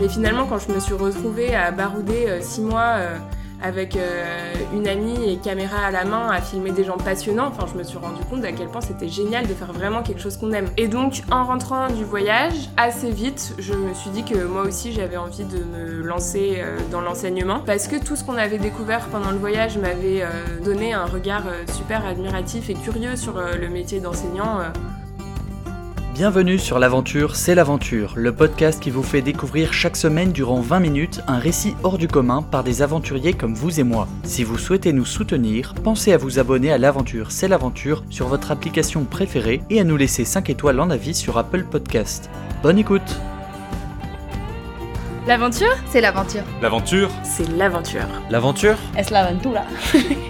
Mais finalement, quand je me suis retrouvée à barouder six mois avec euh, une amie et caméra à la main à filmer des gens passionnants. Enfin, je me suis rendu compte à quel point c'était génial de faire vraiment quelque chose qu'on aime. Et donc, en rentrant du voyage, assez vite, je me suis dit que moi aussi j'avais envie de me lancer euh, dans l'enseignement parce que tout ce qu'on avait découvert pendant le voyage m'avait euh, donné un regard super admiratif et curieux sur le métier d'enseignant. Bienvenue sur l'aventure, c'est l'aventure, le podcast qui vous fait découvrir chaque semaine durant 20 minutes un récit hors du commun par des aventuriers comme vous et moi. Si vous souhaitez nous soutenir, pensez à vous abonner à l'aventure, c'est l'aventure sur votre application préférée et à nous laisser 5 étoiles en avis sur Apple Podcast. Bonne écoute L'aventure C'est l'aventure. L'aventure C'est l'aventure. L'aventure Es l'aventura.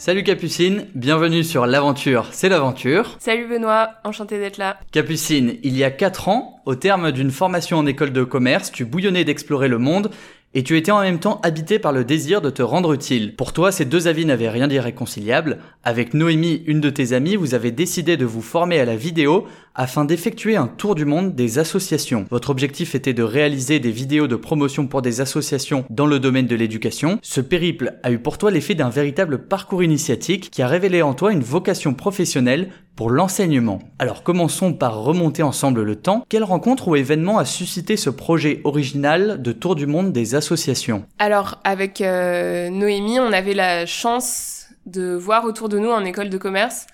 Salut Capucine, bienvenue sur l'aventure, c'est l'aventure. Salut Benoît, enchanté d'être là. Capucine, il y a 4 ans, au terme d'une formation en école de commerce, tu bouillonnais d'explorer le monde et tu étais en même temps habité par le désir de te rendre utile. Pour toi, ces deux avis n'avaient rien d'irréconciliable. Avec Noémie, une de tes amies, vous avez décidé de vous former à la vidéo afin d'effectuer un tour du monde des associations. Votre objectif était de réaliser des vidéos de promotion pour des associations dans le domaine de l'éducation. Ce périple a eu pour toi l'effet d'un véritable parcours initiatique qui a révélé en toi une vocation professionnelle pour l'enseignement. Alors commençons par remonter ensemble le temps. Quelle rencontre ou événement a suscité ce projet original de Tour du Monde des associations? Alors avec euh, Noémie, on avait la chance de voir autour de nous en école de commerce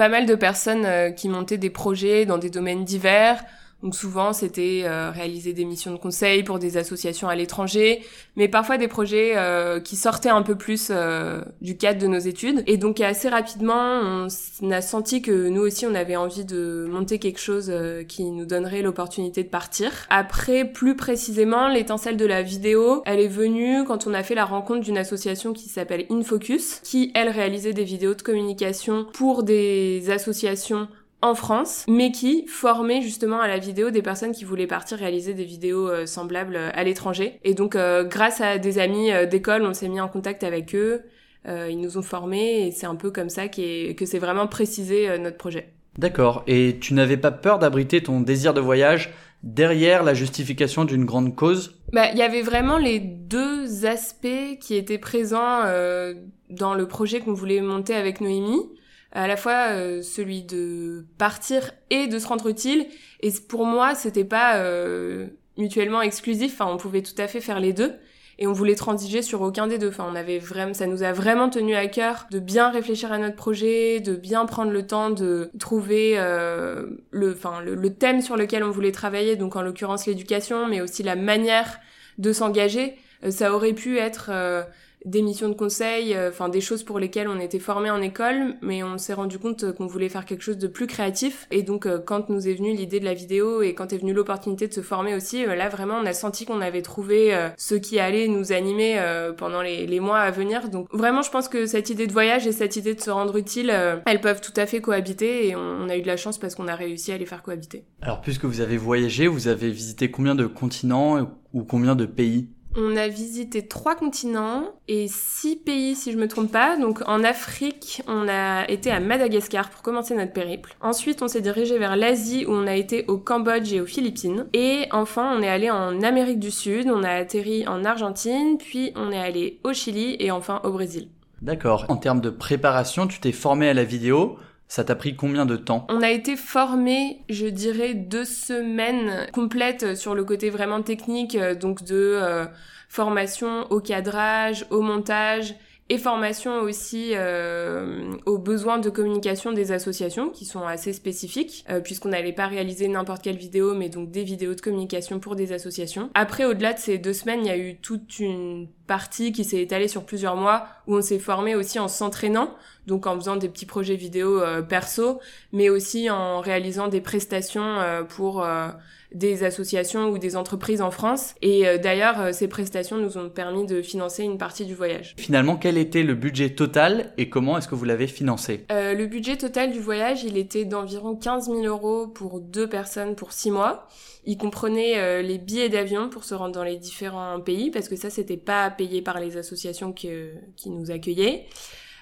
pas mal de personnes euh, qui montaient des projets dans des domaines divers, donc souvent, c'était euh, réaliser des missions de conseil pour des associations à l'étranger, mais parfois des projets euh, qui sortaient un peu plus euh, du cadre de nos études. Et donc assez rapidement, on a senti que nous aussi, on avait envie de monter quelque chose qui nous donnerait l'opportunité de partir. Après, plus précisément, l'étincelle de la vidéo, elle est venue quand on a fait la rencontre d'une association qui s'appelle Infocus, qui, elle, réalisait des vidéos de communication pour des associations en France, mais qui formait justement à la vidéo des personnes qui voulaient partir réaliser des vidéos euh, semblables euh, à l'étranger. Et donc, euh, grâce à des amis d'école, on s'est mis en contact avec eux. ils nous ont formés et c'est un peu comme ça que c'est vraiment précisé notre projet. D'accord. Et tu n'avais pas peur d'abriter ton désir de voyage derrière la justification d'une grande cause? Bah, il y avait vraiment les deux aspects qui étaient présents dans le projet qu'on voulait monter avec Noémie à la fois euh, celui de partir et de se rendre utile. Et pour moi, c'était pas euh, mutuellement exclusif. Enfin, on pouvait tout à fait faire les deux. Et on voulait transiger sur aucun des deux. Enfin, on avait vraiment, ça nous a vraiment tenu à cœur de bien réfléchir à notre projet, de bien prendre le temps de trouver euh, le, enfin, le, le, thème sur lequel on voulait travailler. Donc, en l'occurrence, l'éducation, mais aussi la manière de s'engager. ça aurait pu être des missions de conseil, euh, enfin des choses pour lesquelles on était formé en école, mais on s'est rendu compte qu'on voulait faire quelque chose de plus créatif. Et donc euh, quand nous est venue l'idée de la vidéo et quand est venue l'opportunité de se former aussi, euh, là vraiment on a senti qu'on avait trouvé ce qui allait nous animer pendant les, les, mois à venir. Donc vraiment je pense que cette idée de voyage et cette idée de se rendre utile, elles peuvent tout à fait cohabiter et on, on a eu de la chance parce qu'on a réussi à les faire cohabiter. Alors puisque vous avez voyagé, vous avez visité combien de continents ou combien de pays? On a visité trois continents et six pays si je me trompe pas. Donc en Afrique, on a été à Madagascar pour commencer notre périple. Ensuite, on s'est dirigé vers l'Asie où on a été au Cambodge et aux Philippines. Et enfin, on est allé en Amérique du Sud, on a atterri en Argentine, puis on est allé au Chili et enfin au Brésil. D'accord. En termes de préparation, tu t'es formé à la vidéo. Ça t'a pris combien de temps On a été formé, je dirais, deux semaines complètes sur le côté vraiment technique, euh, donc de euh, formation au cadrage, au montage et formation aussi euh, aux besoins de communication des associations qui sont assez spécifiques puisqu'on n'allait pas réaliser n'importe quelle vidéo mais donc des vidéos de communication pour des associations. Après au-delà de ces deux semaines il y a eu toute une partie qui s'est étalée sur plusieurs mois où on s'est formé aussi en s'entraînant donc en faisant des petits projets vidéo euh, perso, mais aussi en réalisant des prestations euh, pour euh, des associations ou des entreprises en France. Et d'ailleurs, ces prestations nous ont permis de financer une partie du voyage. Finalement, quel était le budget total et comment est-ce que vous l'avez financé? Le budget total du voyage, il était d'environ 15 000 euros pour deux personnes pour six mois. Il comprenait les billets d'avion pour se rendre dans les différents pays, parce que ça, c'était pas payé par les associations qui nous accueillaient.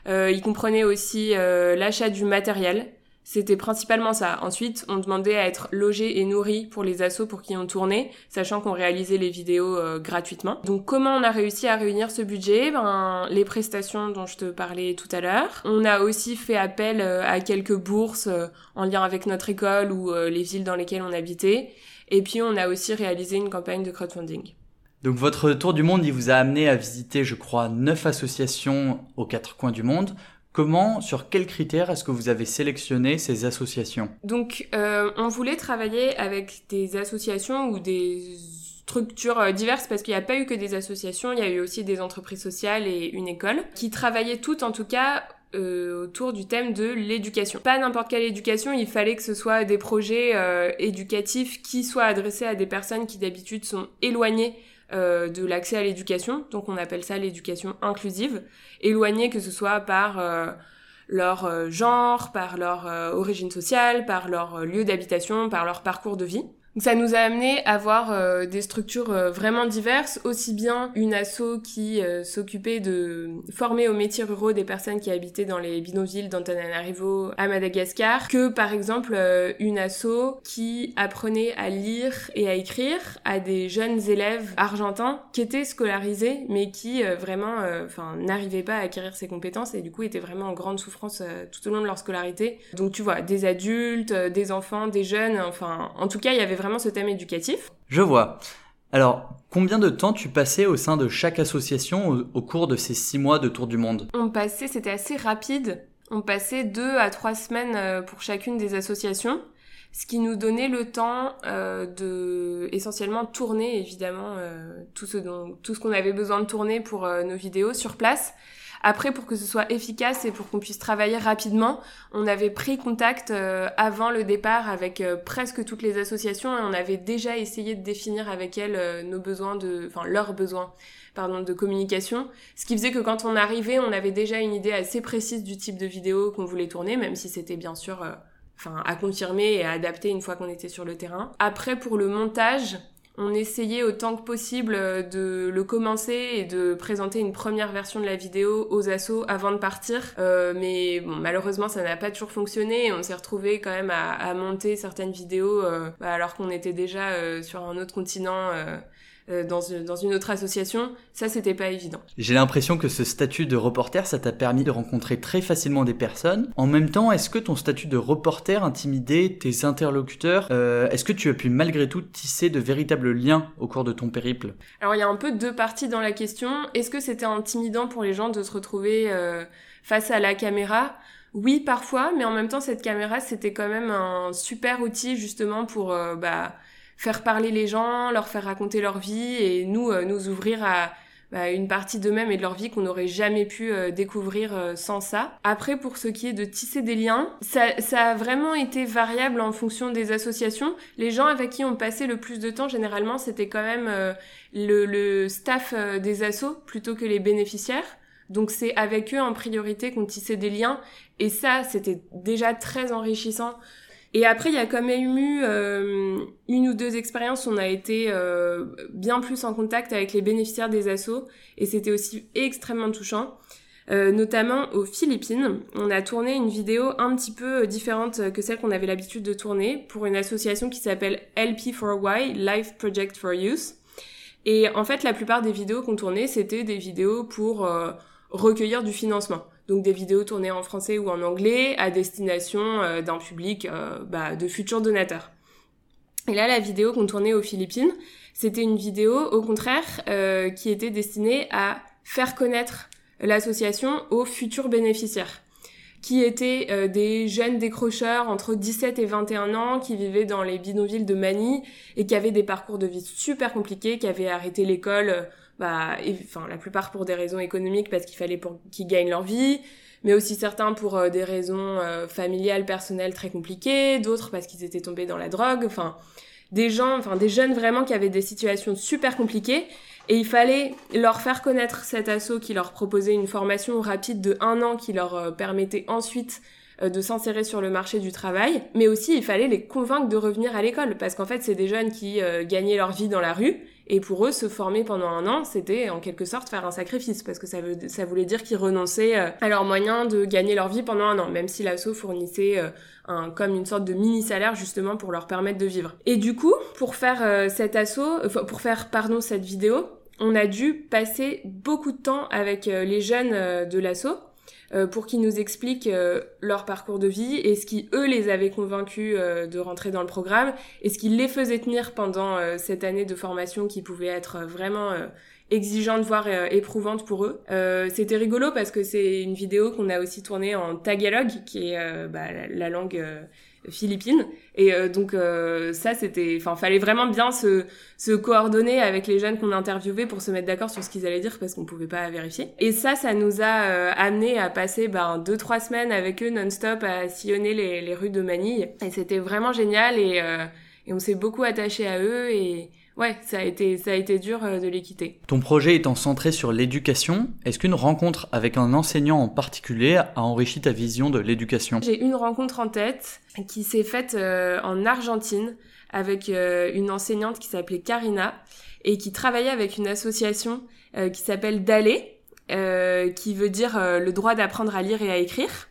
Euh, il comprenait aussi euh, l'achat du matériel. C'était principalement ça. Ensuite, on demandait à être logé et nourri pour les assos pour qui on tournait, sachant qu'on réalisait les vidéos euh, gratuitement. Donc comment on a réussi à réunir ce budget? Ben les prestations dont je te parlais tout à l'heure. On a aussi fait appel euh, à quelques bourses euh, en lien avec notre école ou les villes dans lesquelles on habitait. Et puis on a aussi réalisé une campagne de crowdfunding. Donc votre tour du monde, il vous a amené à visiter, je crois, neuf associations aux quatre coins du monde. Comment, sur quels critères est-ce que vous avez sélectionné ces associations? Donc, euh, on voulait travailler avec des associations ou des structures euh, diverses parce qu'il n'y a pas eu que des associations, il y a eu aussi des entreprises sociales et une école qui travaillaient toutes en tout cas euh, autour du thème de l'éducation. Pas n'importe quelle éducation, il fallait que ce soit des projets éducatifs qui soient adressés à des personnes qui d'habitude sont éloignées euh, de l'accès à l'éducation, donc on appelle ça l'éducation inclusive, éloignée que ce soit par euh, leur euh, genre, par leur origine sociale, par leur lieu d'habitation, par leur parcours de vie ça nous a amené à voir euh, des structures euh, vraiment diverses, aussi bien une asso qui euh, s'occupait de former aux métiers ruraux des personnes qui habitaient dans les bidonvilles d'Antananarivo à Madagascar, que par exemple une asso qui apprenait à lire et à écrire à des jeunes élèves argentins qui étaient scolarisés mais qui vraiment enfin n'arrivaient pas à acquérir ces compétences et du coup étaient vraiment en grande souffrance tout au long de leur scolarité. Donc tu vois, des adultes, des enfants, des jeunes, enfin en tout cas il y avait vraiment ce thème éducatif. Je vois. Alors, combien de temps tu passais au sein de chaque association au, cours de ces six mois de tour du monde? On passait, c'était assez rapide. On passait deux à trois semaines euh, pour chacune des associations, ce qui nous donnait le temps euh, de essentiellement tourner évidemment euh, tout ce dont, tout ce qu'on avait besoin de tourner pour nos vidéos sur place après, pour que ce soit efficace et pour qu'on puisse travailler rapidement, on avait pris contact euh, avant le départ avec euh, presque toutes les associations et on avait déjà essayé de définir avec elles euh, nos besoins de, enfin leurs besoins, pardon, de communication. Ce qui faisait que quand on arrivait, on avait déjà une idée assez précise du type de vidéo qu'on voulait tourner, même si c'était bien sûr enfin à confirmer et à adapter une fois qu'on était sur le terrain. Après pour le montage, on essayait autant que possible euh, de le commencer et de présenter une première version de la vidéo aux assos avant de partir. Euh, mais bon, malheureusement, ça n'a pas toujours fonctionné on s'est retrouvé quand même à, monter certaines vidéos euh, bah, alors qu'on était déjà sur un autre continent euh, dans, une, autre association, ça c'était pas évident. J'ai l'impression que ce statut de reporter, ça t'a permis de rencontrer très facilement des personnes. En même temps, est-ce que ton statut de reporter intimidait tes interlocuteurs euh, Est-ce que tu as pu malgré tout tisser de véritables liens au cours de ton périple? Alors il y a un peu deux parties dans la question. Est-ce que c'était intimidant pour les gens de se retrouver euh, face à la caméra? Oui, parfois, mais en même temps, cette caméra, c'était quand même un super outil justement pour bah, faire parler les gens, leur faire raconter leur vie et nous euh, nous ouvrir à bah, une partie d'eux-mêmes et de leur vie qu'on n'aurait jamais pu euh, découvrir euh, sans ça. Après, pour ce qui est de tisser des liens, ça, ça, a vraiment été variable en fonction des associations. Les gens avec qui on passait le plus de temps, généralement, c'était quand même le, le, staff des assos plutôt que les bénéficiaires. Donc c'est avec eux en priorité qu'on tissait des liens et ça c'était déjà très enrichissant et après, il y a quand même eu euh, une ou deux expériences où on a été euh, bien plus en contact avec les bénéficiaires des assos, et c'était aussi extrêmement touchant. Euh, notamment aux Philippines. On a tourné une vidéo un petit peu différente que celle qu'on avait l'habitude de tourner pour une association qui s'appelle LP4Y, Life Project for Youth. Et en fait, la plupart des vidéos qu'on tournait, c'était des vidéos pour recueillir du financement donc des vidéos tournées en français ou en anglais à destination euh, d'un public euh, bah, de futurs donateurs. Et là, la vidéo qu'on tournait aux Philippines, c'était une vidéo, au contraire, euh, qui était destinée à faire connaître l'association aux futurs bénéficiaires, qui étaient des jeunes décrocheurs entre 17 et 21 ans, qui vivaient dans les bidonvilles de Manille et qui avaient des parcours de vie super compliqués, qui avaient arrêté l'école bah, enfin la plupart pour des raisons économiques parce qu'il fallait qu'ils gagnent leur vie, mais aussi certains pour euh, des raisons euh, familiales, personnelles très compliquées, d'autres parce qu'ils étaient tombés dans la drogue, enfin des gens, enfin des jeunes vraiment qui avaient des situations super compliquées et il fallait leur faire connaître cet assaut qui leur proposait une formation rapide de un an qui leur euh, permettait ensuite de s'insérer sur le marché du travail, mais aussi il fallait les convaincre de revenir à l'école parce qu'en fait c'est des jeunes qui gagnaient leur vie dans la rue Et pour eux, se former pendant un an, c'était en quelque sorte faire un sacrifice, parce que ça, voulait dire qu'ils renonçaient euh, à leurs moyens de gagner leur vie pendant un an, même si l'asso fournissait euh, comme une sorte de mini-salaire justement pour leur permettre de vivre. Et du coup, pour faire euh, cet asso, pour faire, pardon, cette vidéo, on a dû passer beaucoup de temps avec les jeunes de l'asso euh, pour qu'ils nous expliquent euh, leur parcours de vie et ce qui eux les avait convaincus euh, de rentrer dans le programme et ce qui les faisait tenir pendant cette année de formation qui pouvait être vraiment exigeante voire éprouvante pour eux. C'était rigolo parce que c'est une vidéo qu'on a aussi tournée en tagalog qui est bah, la, langue philippines. Et euh, donc euh, ça c'était enfin fallait vraiment bien se se coordonner avec les jeunes qu'on interviewait pour se mettre d'accord sur ce qu'ils allaient dire parce qu'on pouvait pas vérifier. Et ça ça nous a euh, amené à passer ben deux trois semaines avec eux non-stop à sillonner les, les rues de Manille et c'était vraiment génial et et on s'est beaucoup attaché à eux et ouais, ça a été, ça a été dur euh, de les quitter. Ton projet étant centré sur l'éducation, est-ce qu'une rencontre avec un enseignant en particulier a enrichi ta vision de l'éducation? J'ai une rencontre en tête qui s'est faite euh, en Argentine avec euh, une enseignante qui s'appelait Karina et qui travaillait avec une association qui s'appelle Dalé, qui veut dire le droit d'apprendre à lire et à écrire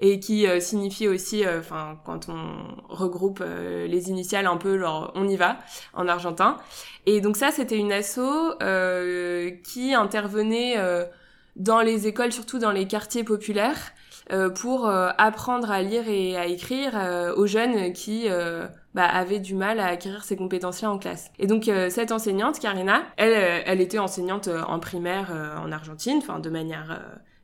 et qui euh, signifie aussi, euh, enfin, quand on regroupe euh, les initiales un peu, genre on y va en argentin. Et donc ça, c'était une asso qui intervenait dans les écoles, surtout dans les quartiers populaires, pour apprendre à lire et à écrire aux jeunes qui bah, avaient du mal à acquérir ces compétences-là en classe. Et donc cette enseignante, Karina, elle, elle était enseignante en primaire en Argentine, enfin de manière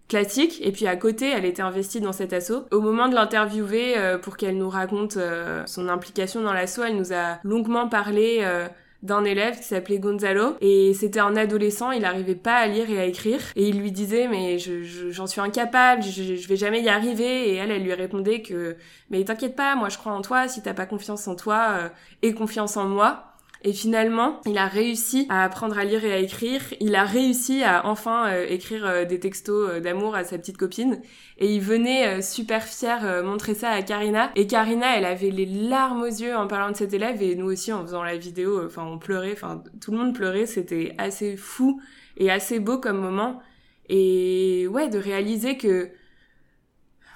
classique et puis à côté elle était investie dans cet assaut. Au moment de l'interviewer euh, pour qu'elle nous raconte euh, son implication dans l'assaut, elle nous a longuement parlé euh, d'un élève qui s'appelait Gonzalo et c'était un adolescent, il arrivait pas à lire et à écrire et il lui disait mais je, j'en suis incapable, je, je, vais jamais y arriver et elle elle lui répondait que mais t'inquiète pas, moi je crois en toi, si t'as pas confiance en toi, aie confiance en moi. Et finalement, il a réussi à apprendre à lire et à écrire. Il a réussi à enfin euh, écrire euh, des textos euh, d'amour à sa petite copine. Et il venait super fier montrer ça à Karina. Et Karina, elle avait les larmes aux yeux en parlant de cet élève. Et nous aussi, en faisant la vidéo, enfin, on pleurait. Enfin, tout le monde pleurait. C'était assez fou et assez beau comme moment. Et ouais, de réaliser que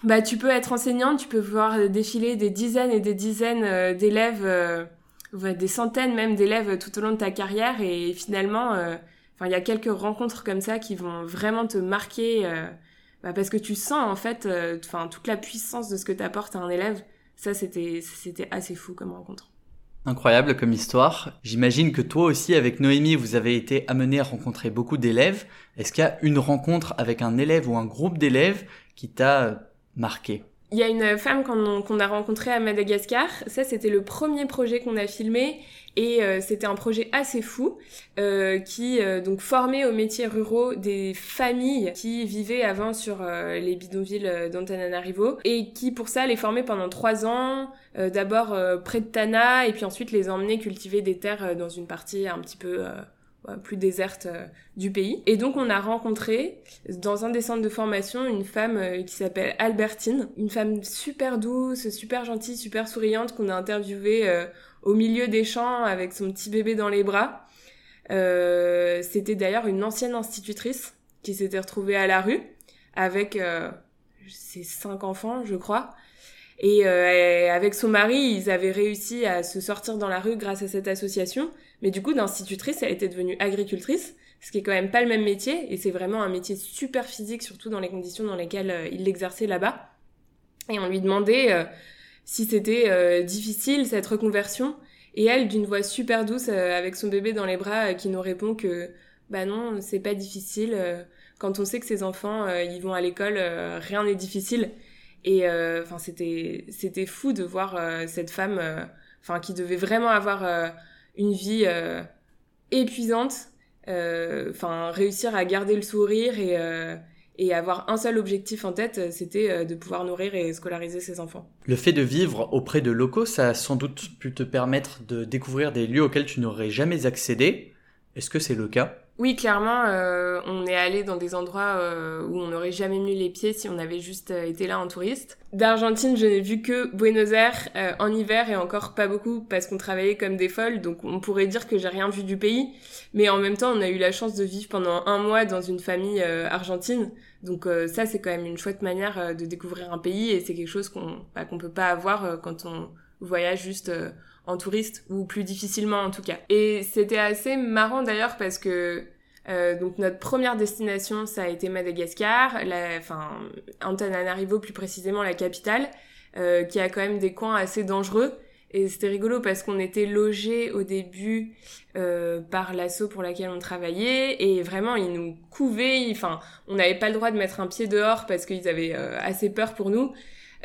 bah tu peux être enseignante, tu peux voir défiler des dizaines et des dizaines d'élèves des centaines même d'élèves tout au long de ta carrière et finalement, euh, il y a quelques rencontres comme ça qui vont vraiment te marquer euh, bah, parce que tu sens en fait, euh, toute la puissance de ce que t'apporte à un élève. Ça c'était c'était assez fou comme rencontre. Incroyable comme histoire. J'imagine que toi aussi, avec Noémie, vous avez été amené à rencontrer beaucoup d'élèves. Est-ce qu'il y a une rencontre avec un élève ou un groupe d'élèves qui t'a marqué? Il y a une femme qu'on a rencontrée à Madagascar. Ça, c'était le premier projet qu'on a filmé et euh, c'était un projet assez fou euh, qui euh, donc formait aux métiers ruraux des familles qui vivaient avant sur les bidonvilles d'Antananarivo et qui pour ça les formait pendant trois ans. D'abord près de Tana et puis ensuite les emmener cultiver des terres dans une partie un petit peu plus déserte euh, du pays. Et donc on a rencontré dans un des centres de formation une femme euh, qui s'appelle Albertine, une femme super douce, super gentille, super souriante qu'on a interviewée euh, au milieu des champs avec son petit bébé dans les bras. C'était d'ailleurs une ancienne institutrice qui s'était retrouvée à la rue avec ses cinq enfants, je crois. Et avec son mari, ils avaient réussi à se sortir dans la rue grâce à cette association. Mais du coup, d'institutrice, elle était devenue agricultrice, ce qui est quand même pas le même métier, et c'est vraiment un métier super physique, surtout dans les conditions dans lesquelles euh, il l'exerçait là-bas. Et on lui demandait euh, si c'était euh, difficile cette reconversion, et elle, d'une voix super douce, avec son bébé dans les bras, qui nous répond que bah non, c'est pas difficile. quand on sait que ses enfants, ils vont à l'école, rien n'est difficile. Et enfin, c'était c'était fou de voir cette femme, enfin, qui devait vraiment avoir une vie euh, épuisante. Euh, enfin, réussir à garder le sourire et, euh, et avoir un seul objectif en tête, c'était de pouvoir nourrir et scolariser ses enfants. Le fait de vivre auprès de locaux, ça a sans doute pu te permettre de découvrir des lieux auxquels tu n'aurais jamais accédé. Est-ce que c'est le cas? Oui, clairement, euh, on est allé dans des endroits euh, où on n'aurait jamais mis les pieds si on avait juste euh, été là en touriste. D'Argentine, je n'ai vu que Buenos Aires en hiver et encore pas beaucoup parce qu'on travaillait comme des folles, donc on pourrait dire que j'ai rien vu du pays. Mais en même temps, on a eu la chance de vivre pendant un mois dans une famille argentine, donc ça c'est quand même une chouette manière de découvrir un pays et c'est quelque chose qu'on bah, qu'on peut pas avoir quand on voyage juste en touriste ou plus difficilement en tout cas. Et c'était assez marrant d'ailleurs parce que euh, donc notre première destination ça a été Madagascar, la, enfin Antananarivo plus précisément la capitale, euh, qui a quand même des coins assez dangereux. Et c'était rigolo parce qu'on était logé au début euh, par l'assaut pour laquelle on travaillait et vraiment ils nous couvaient. Enfin, on n'avait pas le droit de mettre un pied dehors parce qu'ils avaient assez peur pour nous.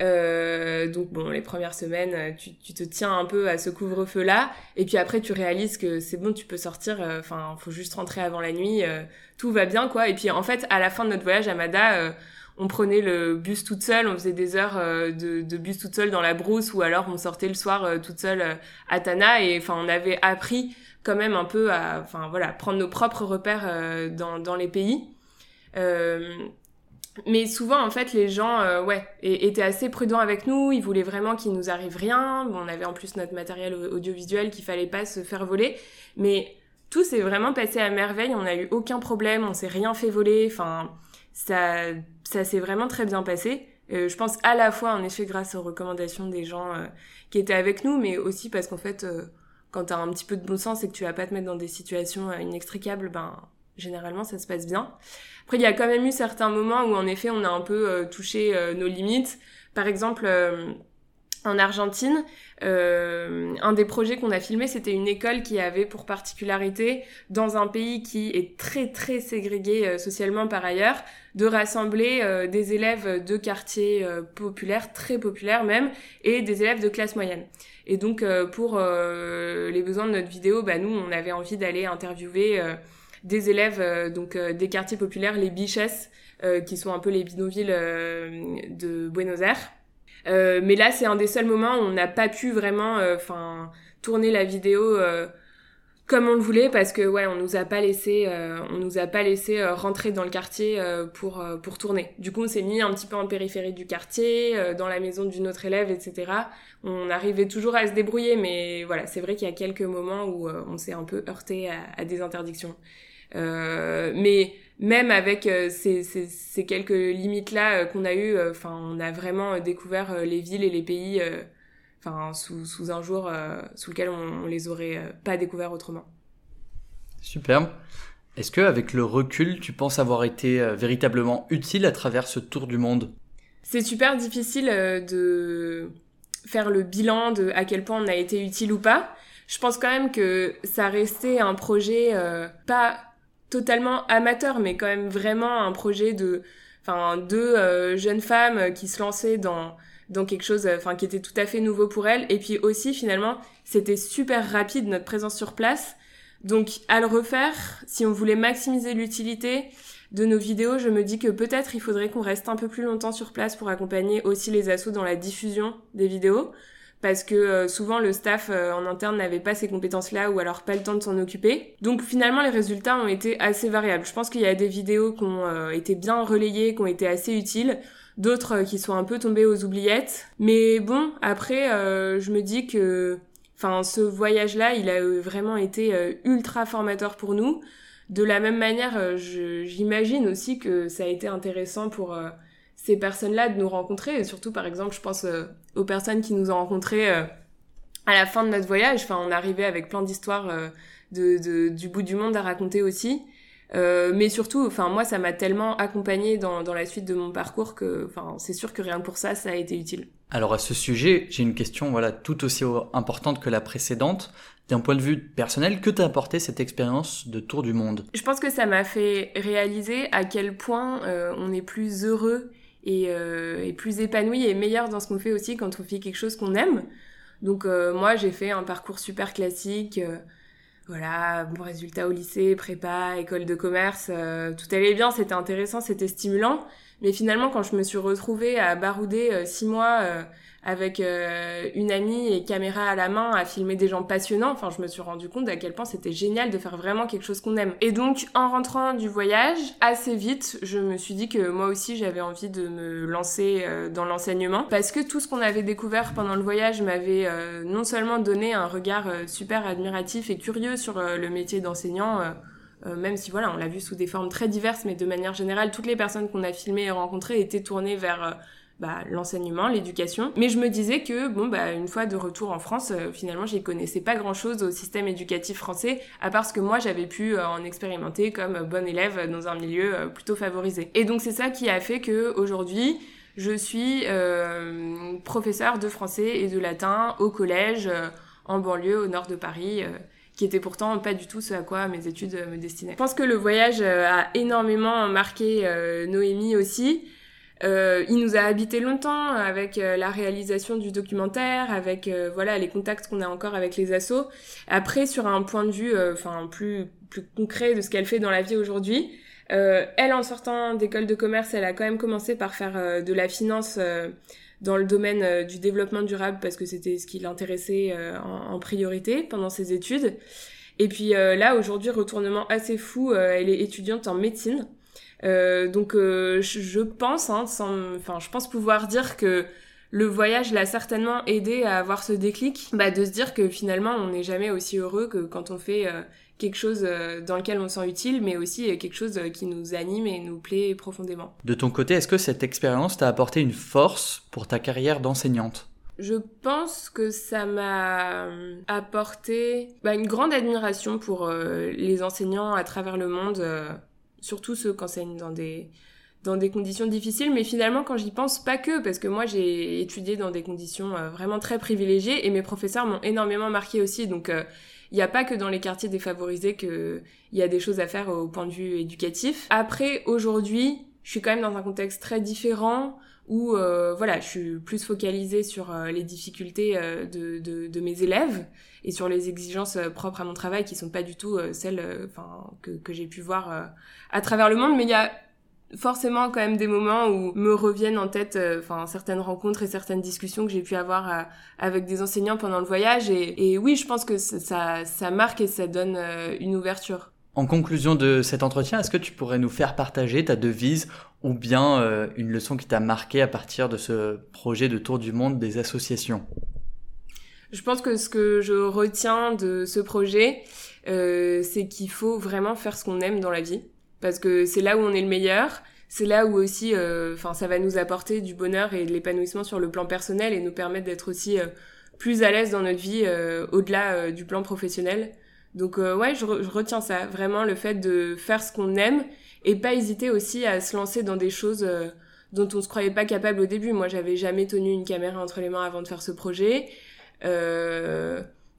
Euh, donc bon, les premières semaines, euh, tu, tu te tiens un peu à ce couvre-feu-là, et puis après tu réalises que c'est bon, tu peux sortir. Euh, enfin, faut juste rentrer avant la nuit, euh, tout va bien quoi. Et puis en fait, à la fin de notre voyage à Mada, on prenait le bus toute seule, on faisait des heures de, de, bus toute seule dans la brousse, ou alors on sortait le soir toute seule à Tana, et enfin on avait appris quand même un peu à, enfin voilà, prendre nos propres repères dans, dans les pays. Euh, mais souvent, en fait, les gens, euh, ouais, étaient assez prudents avec nous. Ils voulaient vraiment qu'il nous arrive rien. on avait en plus notre matériel audiovisuel qu'il fallait pas se faire voler. Mais tout s'est vraiment passé à merveille. On n'a eu aucun problème. On s'est rien fait voler. Enfin, ça, ça s'est vraiment très bien passé. Euh, je pense à la fois, en effet, grâce aux recommandations des gens euh, qui étaient avec nous, mais aussi parce qu'en fait, euh, quand t'as un petit peu de bon sens et que tu vas pas te mettre dans des situations inextricables, ben, généralement, ça se passe bien. Après, il y a quand même eu certains moments où, en effet, on a un peu euh, touché euh, nos limites. Par exemple, euh, en Argentine, un des projets qu'on a filmé, c'était une école qui avait pour particularité, dans un pays qui est très très ségrégué socialement par ailleurs, de rassembler des élèves de quartiers populaires, très populaires même, et des élèves de classe moyenne. Et donc, pour les besoins de notre vidéo, bah, nous, on avait envie d'aller interviewer des élèves euh, donc euh, des quartiers populaires, les bichesses, euh, qui sont un peu les bidonvilles de Buenos Aires. mais là, c'est un des seuls moments où on n'a pas pu vraiment, enfin, tourner la vidéo comme on le voulait parce que ouais on nous a pas laissé on nous a pas laissé rentrer dans le quartier pour pour tourner. Du coup on s'est mis un petit peu en périphérie du quartier dans la maison d'une autre élève etc on arrivait toujours à se débrouiller mais voilà c'est vrai qu'il y a quelques moments où on s'est un peu heurté à des interdictions. euh, mais même avec euh, ces, ces, ces, quelques limites-là euh, qu'on a eues, enfin, on a vraiment découvert les villes et les pays enfin, sous, sous un jour sous lequel on, on les aurait pas découvert autrement. Superbe. Est-ce que, avec le recul, tu penses avoir été véritablement utile à travers ce tour du monde? C'est super difficile de faire le bilan de à quel point on a été utile ou pas. Je pense quand même que ça restait un projet pas totalement amateur, mais quand même vraiment un projet de, enfin, deux euh, jeunes femmes qui se lançaient dans dans quelque chose, enfin, qui était tout à fait nouveau pour elles. Et puis aussi, finalement, c'était super rapide notre présence sur place. Donc, à le refaire, si on voulait maximiser l'utilité de nos vidéos, je me dis que peut-être il faudrait qu'on reste un peu plus longtemps sur place pour accompagner aussi les assos dans la diffusion des vidéos parce que euh, souvent le staff euh, en interne n'avait pas ces compétences-là ou alors pas le temps de s'en occuper. Donc finalement les résultats ont été assez variables. Je pense qu'il y a des vidéos qui ont euh, été bien relayées, qui ont été assez utiles, d'autres qui sont un peu tombées aux oubliettes. Mais bon, après je me dis que ce voyage-là, il a vraiment été ultra formateur pour nous. De la même manière, j'imagine aussi que ça a été intéressant pour ces personnes-là de nous rencontrer. Et surtout, par exemple, je pense euh, aux personnes qui nous ont rencontrés euh, à la fin de notre voyage. Enfin, on arrivait avec plein d'histoires euh, de, de, du bout du monde à raconter aussi. mais surtout, enfin moi, ça m'a tellement accompagné dans, dans la suite de mon parcours que, enfin, c'est sûr que rien que pour ça, ça a été utile. Alors à ce sujet, j'ai une question, voilà, tout aussi importante que la précédente. D'un point de vue personnel, que t'a apporté cette expérience de tour du monde? Je pense que ça m'a fait réaliser à quel point on est plus heureux et, euh, plus épanoui et meilleur dans ce qu'on fait aussi quand on fait quelque chose qu'on aime. Donc euh, moi j'ai fait un parcours super classique, euh, voilà, bon résultat au lycée, prépa, école de commerce, tout allait bien, c'était intéressant, c'était stimulant. Mais finalement, quand je me suis retrouvée à barouder six mois avec euh, une amie et caméra à la main à filmer des gens passionnants. Enfin, je me suis rendu compte à quel point c'était génial de faire vraiment quelque chose qu'on aime. Et donc, en rentrant du voyage, assez vite, je me suis dit que moi aussi j'avais envie de me lancer euh, dans l'enseignement parce que tout ce qu'on avait découvert pendant le voyage m'avait euh, non seulement donné un regard super admiratif et curieux sur le métier d'enseignant. Même si voilà, on l'a vu sous des formes très diverses, mais de manière générale, toutes les personnes qu'on a filmées et rencontrées étaient tournées vers bah, l'enseignement, l'éducation. Mais je me disais que, bon, bah, une fois de retour en France, euh, finalement, j'y connaissais pas grand chose au système éducatif français, à part ce que moi j'avais pu euh, en expérimenter comme bon élève dans un milieu euh, plutôt favorisé. Et donc, c'est ça qui a fait que aujourd'hui, je suis professeur de français et de latin au collège, en banlieue, au nord de Paris qui était pourtant pas du tout ce à quoi mes études me destinaient. Je pense que le voyage a énormément marqué Noémie aussi, euh, il nous a habité longtemps avec euh, la réalisation du documentaire, avec euh, voilà les contacts qu'on a encore avec les assos. Après, sur un point de vue, enfin plus plus concret de ce qu'elle fait dans la vie aujourd'hui, elle en sortant d'école de commerce, elle a quand même commencé par faire de la finance dans le domaine du développement durable parce que c'était ce qui l'intéressait en, en, priorité pendant ses études. Et puis là, aujourd'hui, retournement assez fou, elle est étudiante en médecine. Euh, donc euh, je pense, hein, enfin je pense pouvoir dire que le voyage l'a certainement aidé à avoir ce déclic, bah, de se dire que finalement on n'est jamais aussi heureux que quand on fait euh, quelque chose dans lequel on se sent utile, mais aussi quelque chose qui nous anime et nous plaît profondément. De ton côté, est-ce que cette expérience t'a apporté une force pour ta carrière d'enseignante? Je pense que ça m'a apporté bah, une grande admiration pour les enseignants à travers le monde surtout ceux qui enseignent dans des dans des conditions difficiles, mais finalement quand j'y pense, pas que, parce que moi j'ai étudié dans des conditions euh, vraiment très privilégiées et mes professeurs m'ont énormément marqué aussi, donc euh, il n'y a pas que dans les quartiers défavorisés qu'il y a des choses à faire au point de vue éducatif. Après, aujourd'hui, je suis quand même dans un contexte très différent où euh, voilà, je suis plus focalisée sur les difficultés de, de, mes élèves et sur les exigences propres à mon travail qui sont pas du tout celles que, que j'ai pu voir à travers le monde, mais il y a forcément quand même des moments où me reviennent en tête euh, enfin certaines rencontres et certaines discussions que j'ai pu avoir euh, avec des enseignants pendant le voyage. Et, et, oui je pense que ça, ça marque et ça donne euh, une ouverture. En conclusion de cet entretien, est-ce que tu pourrais nous faire partager ta devise ou bien une leçon qui t'a marqué à partir de ce projet de tour du monde des associations? Je pense que ce que je retiens de ce projet, c'est qu'il faut vraiment faire ce qu'on aime dans la vie parce que c'est là où on est le meilleur. C'est là où aussi, euh, enfin, ça va nous apporter du bonheur et de l'épanouissement sur le plan personnel et nous permettre d'être aussi euh, plus à l'aise dans notre vie euh, au-delà du plan professionnel. Donc ouais, je, retiens ça, vraiment le fait de faire ce qu'on aime et pas hésiter aussi à se lancer dans des choses dont on se croyait pas capable au début. Moi, j'avais jamais tenu une caméra entre les mains avant de faire ce projet.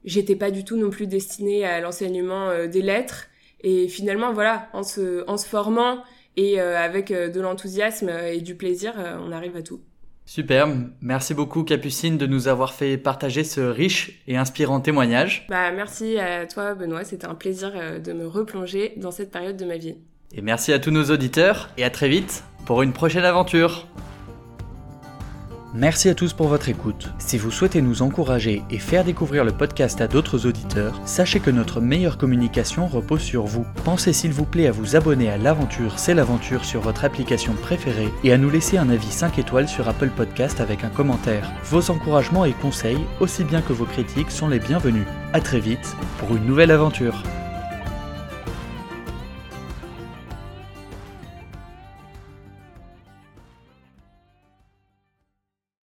J'étais pas du tout non plus destinée à l'enseignement des lettres. Et finalement, voilà, en se, en se formant et euh, avec euh, de l'enthousiasme et du plaisir, euh, on arrive à tout. Super, merci beaucoup Capucine de nous avoir fait partager ce riche et inspirant témoignage. Bah merci à toi Benoît, c'était un plaisir de me replonger dans cette période de ma vie. Et merci à tous nos auditeurs et à très vite pour une prochaine aventure. Merci à tous pour votre écoute. Si vous souhaitez nous encourager et faire découvrir le podcast à d'autres auditeurs, sachez que notre meilleure communication repose sur vous. Pensez s'il vous plaît à vous abonner à l'aventure C'est l'aventure sur votre application préférée et à nous laisser un avis 5 étoiles sur Apple Podcast avec un commentaire. Vos encouragements et conseils, aussi bien que vos critiques, sont les bienvenus. A très vite pour une nouvelle aventure.